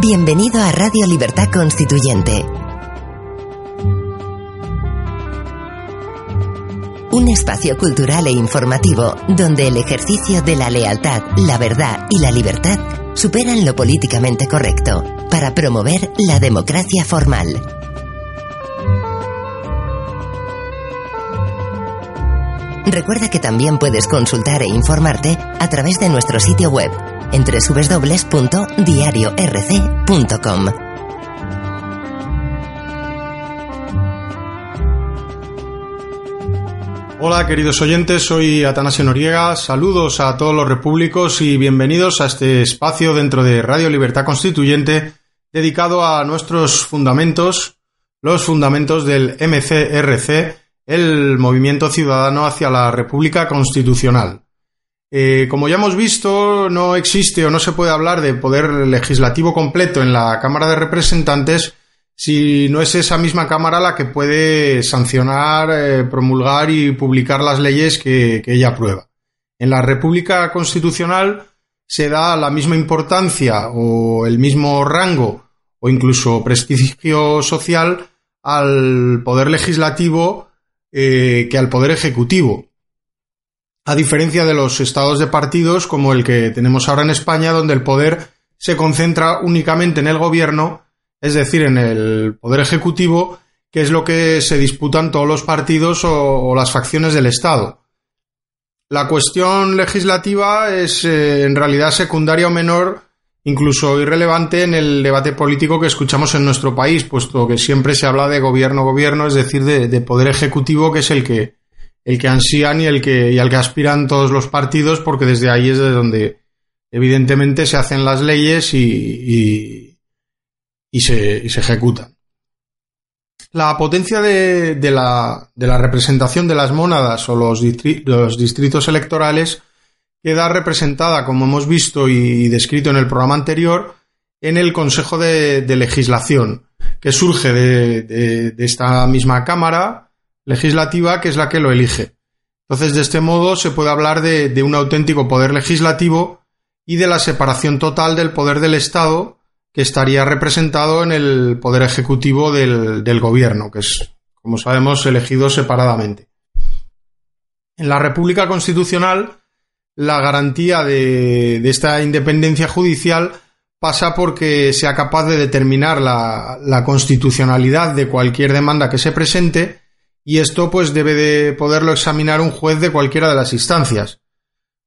Bienvenido a Radio Libertad Constituyente. Un espacio cultural e informativo donde el ejercicio de la lealtad, la verdad y la libertad superan lo políticamente correcto para promover la democracia formal. Recuerda que también puedes consultar e informarte a través de nuestro sitio web en www.diariorc.com. Hola queridos oyentes, soy Atanasio Noriega, saludos a todos los repúblicos y bienvenidos a este espacio dentro de Radio Libertad Constituyente dedicado a nuestros fundamentos, los fundamentos del MCRC, el movimiento ciudadano hacia la República Constitucional. Eh, como ya hemos visto, no existe o no se puede hablar de poder legislativo completo en la Cámara de Representantes si no es esa misma Cámara la que puede sancionar, eh, promulgar y publicar las leyes que, ella aprueba. En la República Constitucional se da la misma importancia o el mismo rango o incluso prestigio social al poder legislativo eh, que al poder ejecutivo. A diferencia de los estados de partidos como el que tenemos ahora en España, donde el poder se concentra únicamente en el gobierno, es decir, en el poder ejecutivo, que es lo que se disputan todos los partidos o, las facciones del Estado. La cuestión legislativa es eh, en realidad secundaria o menor incluso irrelevante en el debate político que escuchamos en nuestro país, puesto que siempre se habla de gobierno-gobierno, es decir, de, poder ejecutivo, que es el que, el que ansían y el que, y al que aspiran todos los partidos, porque desde ahí es de donde evidentemente se hacen las leyes y, y, se, se, ejecutan. La potencia de, de, la, de la representación de las mónadas o los, los distritos electorales queda representada, como hemos visto y descrito en el programa anterior, en el Consejo de, Legislación, que surge de, esta misma Cámara legislativa, que es la que lo elige. Entonces, de este modo, se puede hablar de, un auténtico poder legislativo y de la separación total del poder del Estado, que estaría representado en el poder ejecutivo del, gobierno, que es, como sabemos, elegido separadamente. En la República Constitucional, la garantía de, esta independencia judicial pasa porque sea capaz de determinar la, constitucionalidad de cualquier demanda que se presente y esto pues debe de poderlo examinar un juez de cualquiera de las instancias,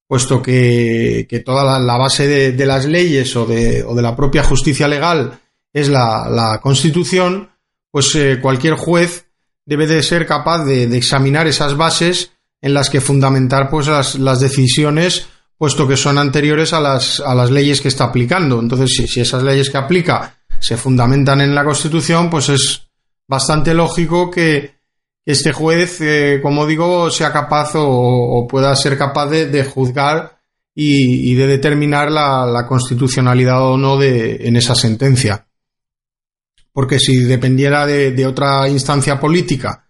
puesto que, toda la, base de, las leyes o de, o de, la propia justicia legal es la, Constitución, pues eh, cualquier juez debe de ser capaz de examinar esas bases en las que fundamentar pues las, decisiones puesto que son anteriores a las, a las leyes que está aplicando. Entonces, si, esas leyes que aplica se fundamentan en la Constitución, pues es bastante lógico que este juez, eh, como digo, sea capaz o, pueda ser capaz de, juzgar y, de determinar la, constitucionalidad o no de, en esa sentencia. Porque si dependiera de otra instancia política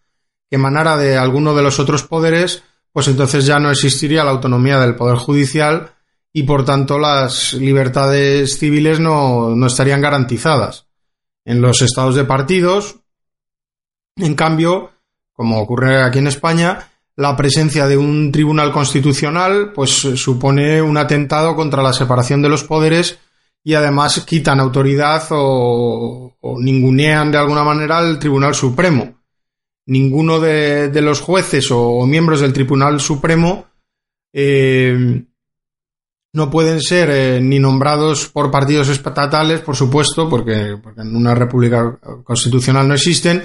que emanara de alguno de los otros poderes, pues entonces ya no existiría la autonomía del Poder Judicial y por tanto las libertades civiles no, no estarían garantizadas. En los estados de partidos, en cambio, como ocurre aquí en España, la presencia de un tribunal constitucional pues supone un atentado contra la separación de los poderes y además quitan autoridad o, ningunean de alguna manera al Tribunal Supremo. Ninguno de, los jueces o, miembros del Tribunal Supremo eh, no pueden ser eh, ni nombrados por partidos estatales, por supuesto, porque, en una república constitucional no existen,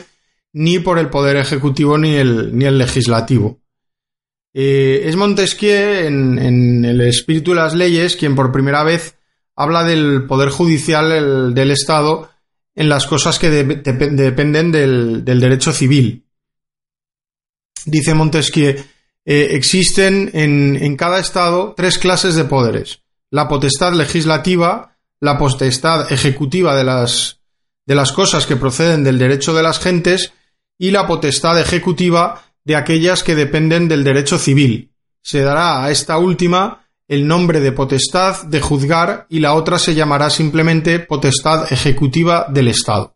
ni por el Poder Ejecutivo ni el, ni el Legislativo. Eh, es Montesquieu, en, el espíritu de las leyes, quien por primera vez habla del Poder Judicial del Estado en las cosas que dependen del, derecho civil dice Montesquieu, eh, existen en, cada Estado tres clases de poderes. La potestad legislativa, la potestad ejecutiva de las, de las cosas que proceden del derecho de las gentes y la potestad ejecutiva de aquellas que dependen del derecho civil. Se dará a esta última el nombre de potestad de juzgar y la otra se llamará simplemente potestad ejecutiva del Estado.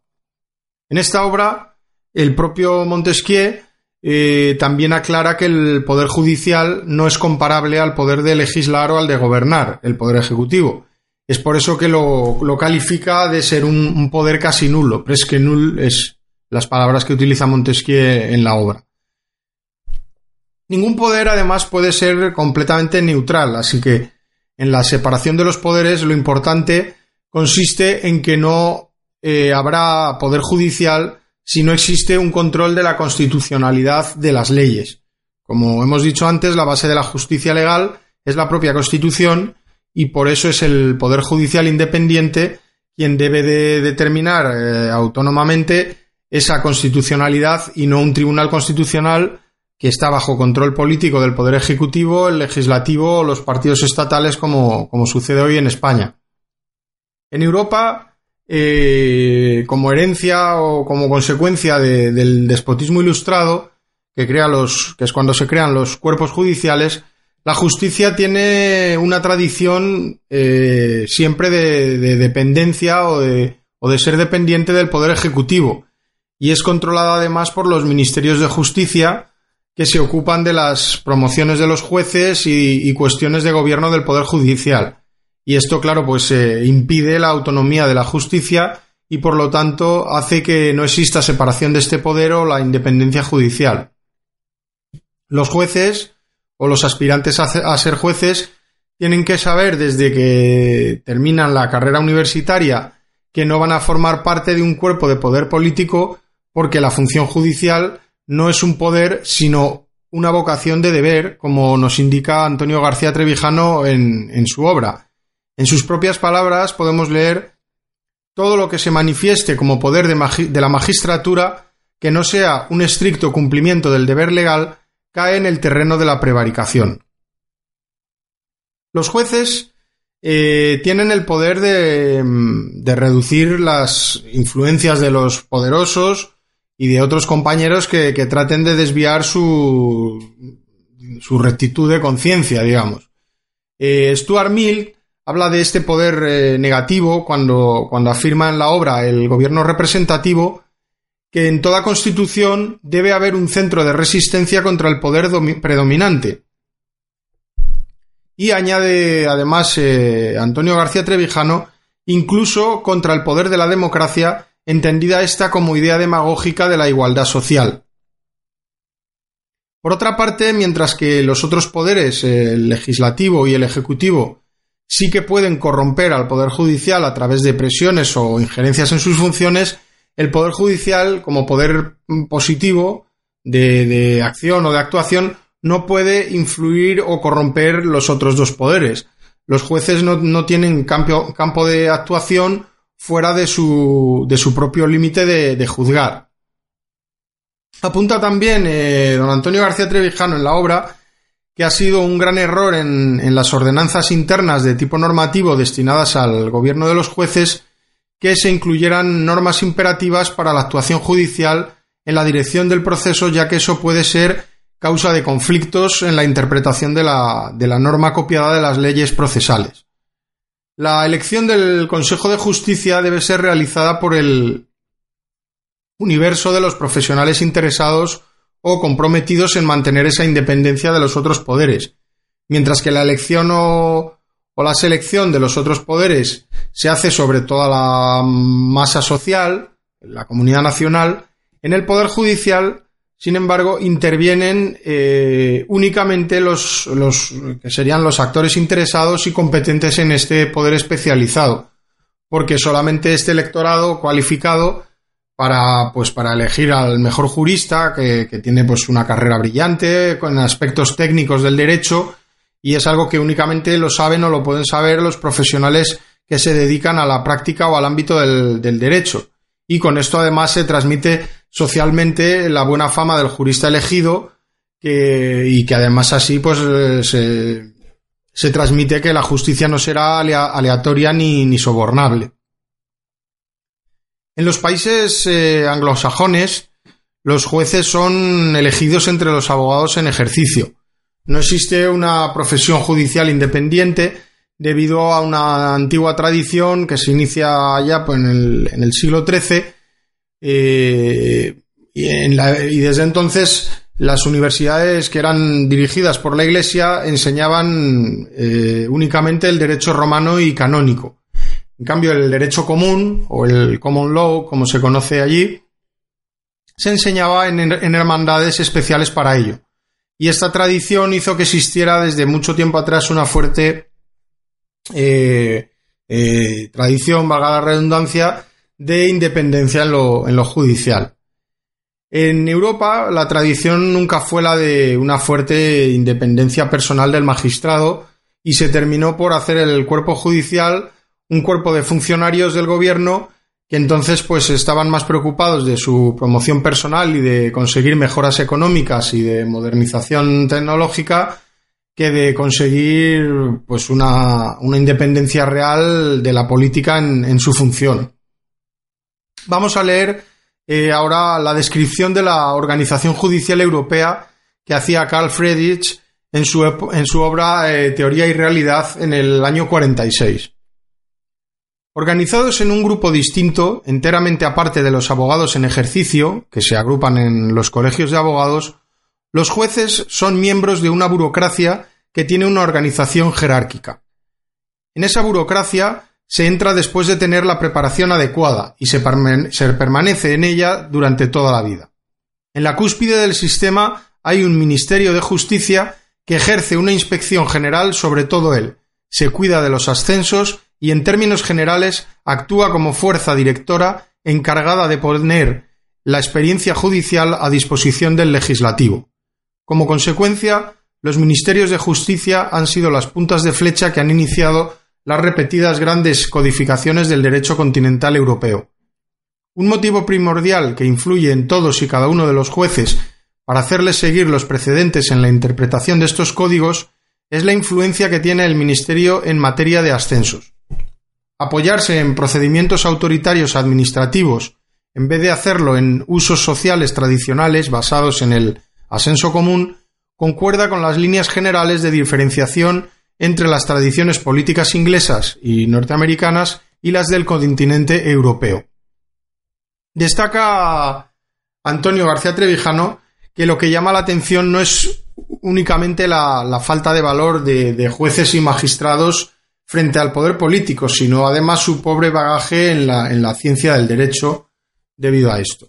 En esta obra, el propio Montesquieu eh, también aclara que el poder judicial no es comparable al poder de legislar o al de gobernar, el poder ejecutivo. Es por eso que lo, califica de ser un, poder casi nulo. Presque nul es las palabras que utiliza Montesquieu en la obra. Ningún poder, además, puede ser completamente neutral, así que en la separación de los poderes lo importante consiste en que no eh, habrá poder judicial si no existe un control de la constitucionalidad de las leyes. Como hemos dicho antes, la base de la justicia legal es la propia Constitución y por eso es el Poder Judicial independiente quien debe de determinar eh, autónomamente esa constitucionalidad y no un tribunal constitucional que está bajo control político del Poder Ejecutivo, el Legislativo o los partidos estatales como, como sucede hoy en España. En Europa eh, como herencia o como consecuencia del despotismo ilustrado, que, crea los, que es cuando se crean los cuerpos judiciales, la justicia tiene una tradición eh, siempre de, dependencia o de, o de ser dependiente del poder ejecutivo y es controlada además por los ministerios de justicia que se ocupan de las promociones de los jueces y cuestiones de gobierno del poder judicial. Y esto, claro, pues eh, impide la autonomía de la justicia y por lo tanto hace que no exista separación de este poder o la independencia judicial. Los jueces o los aspirantes a ser jueces tienen que saber desde que terminan la carrera universitaria que no van a formar parte de un cuerpo de poder político porque la función judicial no es un poder sino una vocación de deber, como nos indica Antonio García Trevijano en, su obra. En sus propias palabras podemos leer todo lo que se manifieste como poder de, la magistratura que no sea un estricto cumplimiento del deber legal cae en el terreno de la prevaricación. Los jueces eh, tienen el poder de, reducir las influencias de los poderosos y de otros compañeros que, traten de desviar su, su rectitud de conciencia, digamos. Eh, Stuart Mill habla de este poder eh, negativo cuando, cuando afirma en la obra el gobierno representativo que en toda constitución debe haber un centro de resistencia contra el poder predominante. Y añade además eh, Antonio García Trevijano, incluso contra el poder de la democracia, entendida esta como idea demagógica de la igualdad social. Por otra parte, mientras que los otros poderes, el legislativo y el ejecutivo, sí que pueden corromper al Poder Judicial a través de presiones o injerencias en sus funciones, el Poder Judicial, como poder positivo de, acción o de actuación, no puede influir o corromper los otros dos poderes. Los jueces no, tienen campo, de actuación fuera de su, de su propio límite de, juzgar. Apunta también eh, don Antonio García Trevijano en la obra que ha sido un gran error en, las ordenanzas internas de tipo normativo destinadas al gobierno de los jueces que se incluyeran normas imperativas para la actuación judicial en la dirección del proceso, ya que eso puede ser causa de conflictos en la interpretación de la, de la norma copiada de las leyes procesales. La elección del Consejo de Justicia debe ser realizada por el universo de los profesionales interesados o comprometidos en mantener esa independencia de los otros poderes, mientras que la elección o, la selección de los otros poderes se hace sobre toda la masa social, la comunidad nacional, en el Poder Judicial, sin embargo, intervienen eh, únicamente los, los que serían los actores interesados y competentes en este poder especializado, porque solamente este electorado cualificado para, pues, para elegir al mejor jurista que, tiene pues una carrera brillante con aspectos técnicos del derecho y es algo que únicamente lo saben o lo pueden saber los profesionales que se dedican a la práctica o al ámbito del, derecho. Y con esto además se transmite socialmente la buena fama del jurista elegido y que además así pues se, se transmite que la justicia no será aleatoria ni, ni sobornable. En los países eh, anglosajones, los jueces son elegidos entre los abogados en ejercicio. No existe una profesión judicial independiente debido a una antigua tradición que se inicia ya pues, en, el, siglo XIII eh, y, desde entonces las universidades que eran dirigidas por la Iglesia enseñaban eh, únicamente el derecho romano y canónico. En cambio, el derecho común o el common law, como se conoce allí, se enseñaba en, hermandades especiales para ello. Y esta tradición hizo que existiera desde mucho tiempo atrás una fuerte eh, eh, tradición, valga la redundancia, de independencia en lo, judicial. En Europa la tradición nunca fue la de una fuerte independencia personal del magistrado y se terminó por hacer el cuerpo judicial un cuerpo de funcionarios del gobierno que entonces pues estaban más preocupados de su promoción personal y de conseguir mejoras económicas y de modernización tecnológica que de conseguir pues una, independencia real de la política en, su función. Vamos a leer eh, ahora la descripción de la Organización Judicial Europea que hacía Carl Friedrich en su, obra eh, Teoría y Realidad en el año 46. Organizados en un grupo distinto, enteramente aparte de los abogados en ejercicio, que se agrupan en los colegios de abogados, los jueces son miembros de una burocracia que tiene una organización jerárquica. En esa burocracia se entra después de tener la preparación adecuada y se, permanece en ella durante toda la vida. En la cúspide del sistema hay un Ministerio de Justicia que ejerce una inspección general sobre todo él, se cuida de los ascensos y en términos generales actúa como fuerza directora encargada de poner la experiencia judicial a disposición del legislativo. Como consecuencia, los ministerios de justicia han sido las puntas de flecha que han iniciado las repetidas grandes codificaciones del derecho continental europeo. Un motivo primordial que influye en todos y cada uno de los jueces para hacerles seguir los precedentes en la interpretación de estos códigos es la influencia que tiene el Ministerio en materia de ascensos. Apoyarse en procedimientos autoritarios administrativos en vez de hacerlo en usos sociales tradicionales basados en el ascenso común, concuerda con las líneas generales de diferenciación entre las tradiciones políticas inglesas y norteamericanas y las del continente europeo. Destaca Antonio García Trevijano que lo que llama la atención no es únicamente la, falta de valor de, jueces y magistrados frente al poder político, sino además su pobre bagaje en la, ciencia del derecho debido a esto.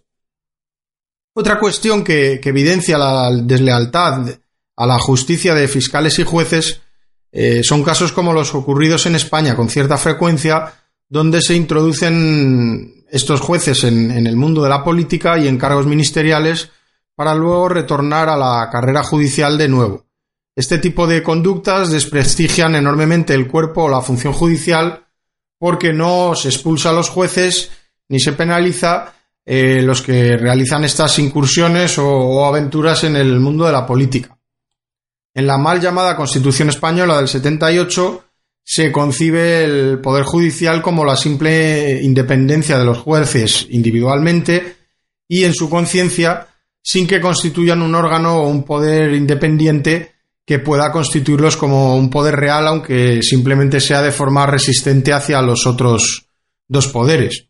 Otra cuestión que, evidencia la deslealtad a la justicia de fiscales y jueces eh, son casos como los ocurridos en España con cierta frecuencia, donde se introducen estos jueces en el mundo de la política y en cargos ministeriales para luego retornar a la carrera judicial de nuevo. Este tipo de conductas desprestigian enormemente el cuerpo o la función judicial porque no se expulsa a los jueces ni se penaliza eh, los que realizan estas incursiones o, aventuras en el mundo de la política. En la mal llamada Constitución Española del 78 se concibe el Poder Judicial como la simple independencia de los jueces individualmente y en su conciencia sin que constituyan un órgano o un poder independiente que pueda constituirlos como un poder real, aunque simplemente sea de forma resistente hacia los otros dos poderes.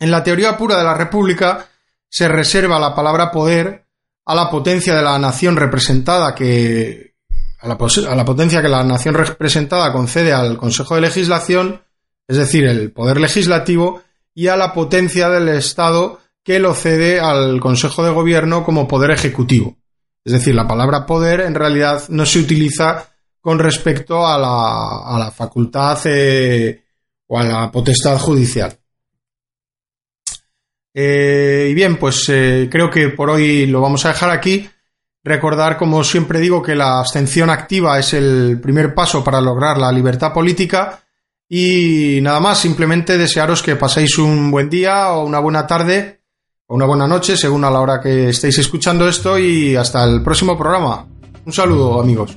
En la teoría pura de la República se reserva la palabra poder a la potencia de la nación representada que a la, potencia que la nación representada concede al Consejo de Legislación, es decir, el poder legislativo, y a la potencia del Estado que lo cede al Consejo de Gobierno como poder ejecutivo. Es decir, la palabra poder en realidad no se utiliza con respecto a la, facultad eh, o a la potestad judicial. Eh, y bien, pues eh, creo que por hoy lo vamos a dejar aquí. Recordar, como siempre digo, que la abstención activa es el primer paso para lograr la libertad política. Y nada más, simplemente desearos que paséis un buen día o una buena tarde una buena noche según a la hora que estéis escuchando esto y hasta el próximo programa. Un saludo amigos.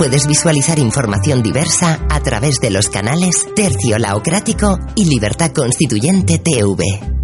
puedes visualizar información diversa a través de los canales Tercio Laocrático y Libertad Constituyente TV.